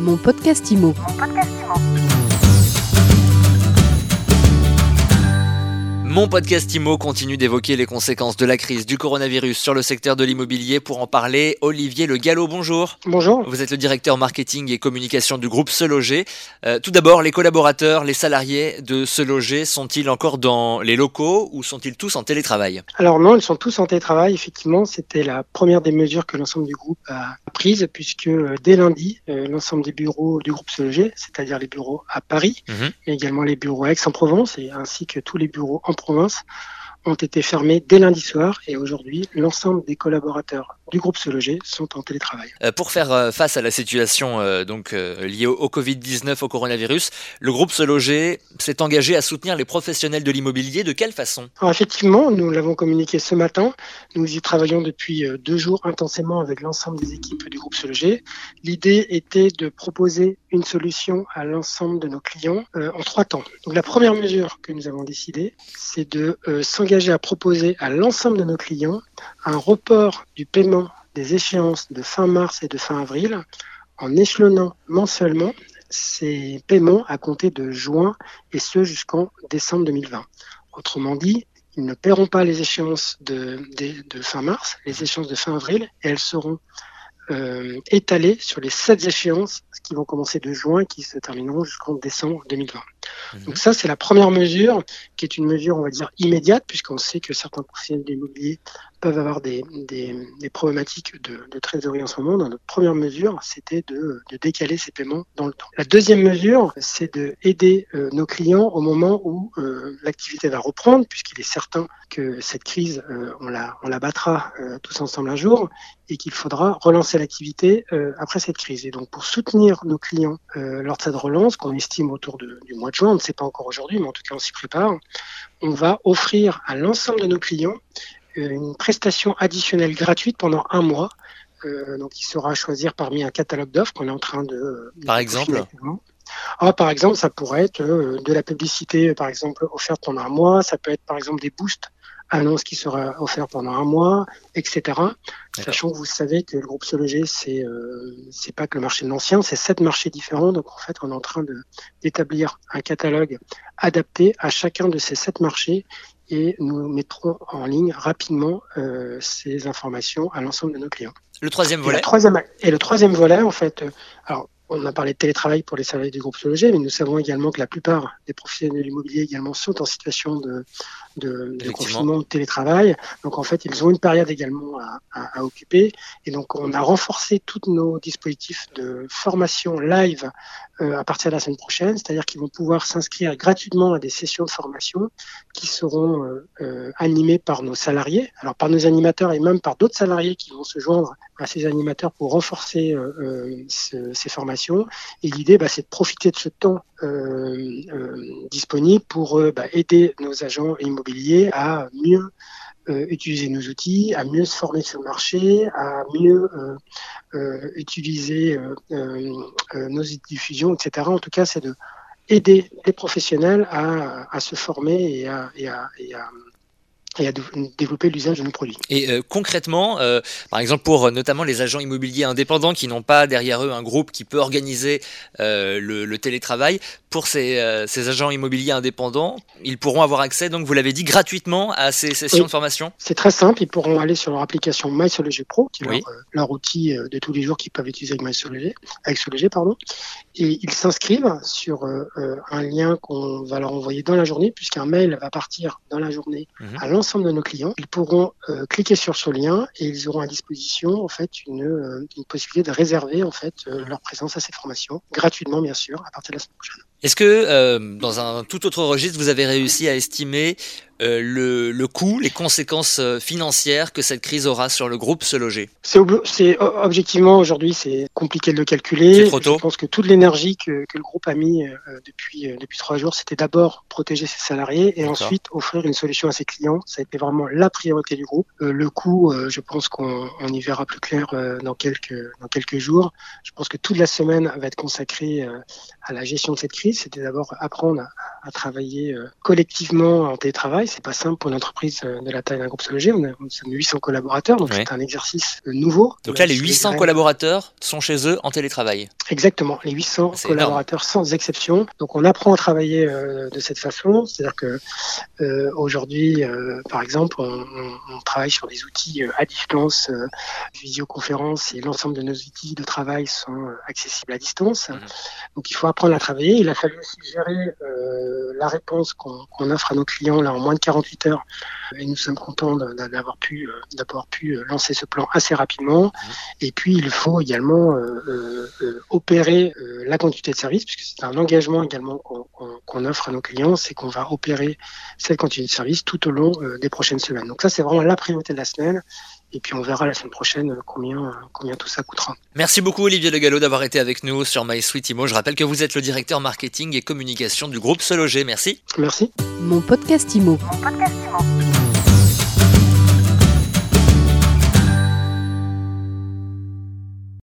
Mon podcast IMO. IMO continue d'évoquer les conséquences de la crise du coronavirus sur le secteur de l'immobilier. Pour en parler, Olivier Le Gallo, bonjour. Bonjour. Vous êtes le directeur marketing et communication du groupe Se Loger. Euh, tout d'abord, les collaborateurs, les salariés de Se Loger sont-ils encore dans les locaux ou sont-ils tous en télétravail? Alors non, ils sont tous en télétravail. Effectivement, c'était la première des mesures que l'ensemble du groupe a prises puisque euh, dès lundi, euh, l'ensemble des bureaux du groupe Se Loger, c'est-à-dire les bureaux à Paris, Mhm. et également les bureaux à Aix-en-Provence et ainsi que tous les bureaux en province ont été fermés dès lundi soir et aujourd'hui l'ensemble des collaborateurs du groupe Se Loger sont en télétravail. Euh, Pour faire euh, face à la situation euh, donc euh, liée au, au Covid-19, au coronavirus, le groupe Se Loger s'est engagé à soutenir les professionnels de l'immobilier. De quelle façon? Alors effectivement, nous l'avons communiqué ce matin. Nous y travaillons depuis deux jours intensément avec l'ensemble des équipes du groupe Se Loger. L'idée était de proposer une solution à l'ensemble de nos clients euh, en trois temps. Donc la première mesure que nous avons décidé, c'est de euh, à proposer à l'ensemble de nos clients un report du paiement des échéances de fin mars et de fin avril en échelonnant mensuellement ces paiements à compter de juin et ce jusqu'en décembre 2020. Autrement dit, ils ne paieront pas les échéances de fin mars, les échéances de fin avril, et elles seront euh, étalées sur les sept échéances qui vont commencer de juin et qui se termineront jusqu'en décembre 2020. Mhm. Donc ça, c'est la première mesure, qui est une mesure, on va dire, immédiate, puisqu'on sait que certains professionnels de l'immobilier peuvent avoir des, problématiques de, trésorerie en ce moment. Donc, notre première mesure, c'était de, décaler ces paiements dans le temps. La deuxième mesure, c'est de aider euh, nos clients au moment où euh, l'activité va reprendre, puisqu'il est certain que cette crise, euh, on, la, battra euh, tous ensemble un jour, et qu'il faudra relancer l'activité après cette crise. Et donc, pour soutenir nos clients lors de cette relance, qu'on estime autour de- du mois de juin, on ne sait pas encore aujourd'hui, mais en tout cas, on s'y prépare, on va offrir à l'ensemble de nos clients euh, une prestation additionnelle gratuite pendant un mois. Euh, donc, il sera à choisir parmi un catalogue d'offres qu'on est en train de. Par exemple. Ah, par exemple, ça pourrait être euh, de la publicité, par exemple, offerte pendant un mois. Ça peut être, par exemple, des boosts annonces qui sera offert pendant un mois, etc. Sachant que vous savez que le groupe Se Loger, c'est euh, c'est pas que le marché de l'ancien, c'est sept marchés différents. Donc en fait, on est en train d'établir un catalogue adapté à chacun de ces sept marchés et nous mettrons en ligne rapidement euh, ces informations à l'ensemble de nos clients. Le troisième Et, volet troisième, et le troisième volet, en fait, euh, alors on a parlé de télétravail pour les salariés du groupe Se Loger, mais nous savons également que la plupart des professionnels de l'immobilier également sont en situation de, de, confinement, de télétravail. Donc en fait, ils ont une période également à, à, à occuper. Et donc on a renforcé tous nos dispositifs de formation live euh, à partir de la semaine prochaine, c'est-à-dire qu'ils vont pouvoir s'inscrire gratuitement à des sessions de formation qui seront euh, euh, animées par nos salariés, alors par nos animateurs et même par d'autres salariés qui vont se joindre à ces animateurs pour renforcer ce- ces formations. Et l'idée, bah, c'est de profiter de ce temps disponible pour bah, aider nos agents immobiliers à mieux euh, utiliser nos outils, à mieux se former sur le marché, à mieux euh, euh, utiliser nos outils de diffusion, etc. En tout cas, c'est de aider les professionnels à, se former et à, et à dé- développer l'usage de nos produits. Et euh, concrètement, euh, par exemple pour euh, notamment les agents immobiliers indépendants qui n'ont pas derrière eux un groupe qui peut organiser le, le télétravail, pour ces, ces agents immobiliers indépendants, ils pourront avoir accès, donc vous l'avez dit, gratuitement à ces sessions de formation C'est très simple, ils pourront aller sur leur application MySologer Pro, qui est Oui. leur, leur outil de tous les jours qu'ils peuvent utiliser avec MySologer, avec Sologer, pardon, et ils s'inscrivent sur un lien qu'on va leur envoyer dans la journée, puisqu'un mail va partir dans la journée Mhm. à l'ensemble de nos clients. Ils pourront euh, cliquer sur ce lien et ils auront à disposition en fait une, euh, possibilité de réserver en fait euh, leur présence à ces formations gratuitement bien sûr à partir de la semaine prochaine. Est-ce que, dans un tout autre registre, vous avez réussi à estimer euh, le, le coût, les conséquences euh, financières que cette crise aura sur le groupe Se Loger C'est ob- objectivement aujourd'hui c'est compliqué de le calculer. Trop tôt. Je pense que toute l'énergie que, que le groupe a mis euh, depuis euh, depuis trois jours, c'était d'abord protéger ses salariés et ensuite offrir une solution à ses clients. Ça a été vraiment la priorité du groupe. Le coût, je pense qu'on on y verra plus clair dans quelques dans quelques jours. Je pense que toute la semaine va être consacrée à la gestion de cette crise. C'était d'abord apprendre à, à travailler collectivement en télétravail. C'est pas simple pour une entreprise de la taille d'un groupe Sologé. On, a, on a 800 collaborateurs, donc c'est un exercice nouveau. Donc là, les 800 collaborateurs sont chez eux en télétravail. Exactement, les 800 collaborateurs sans exception. Donc on apprend à travailler de cette façon, c'est-à-dire que aujourd'hui, par exemple, on, on, travaille sur des outils à distance, visioconférence et l'ensemble de nos outils de travail sont accessibles à distance. Mhm. Donc il faut apprendre à travailler. Il a fallu aussi gérer euh, la réponse qu'on offre à nos clients là en moins de 48 heures. Et nous sommes contents d'avoir pu euh, d'avoir pu euh, lancer ce plan assez rapidement. Et puis il faut également opérer la continuité de service puisque c'est un engagement également qu'on offre à nos clients, c'est qu'on va opérer cette continuité de service tout au long des prochaines semaines. Donc ça c'est vraiment la priorité de la semaine et puis on verra la semaine prochaine combien, combien tout ça coûtera. Merci beaucoup Olivier Le Gallo d'avoir été avec nous sur MySuite Je rappelle que vous êtes le directeur marketing et communication du groupe Sologer. Merci. Merci. Mon podcast Imo. Mon podcast Imo.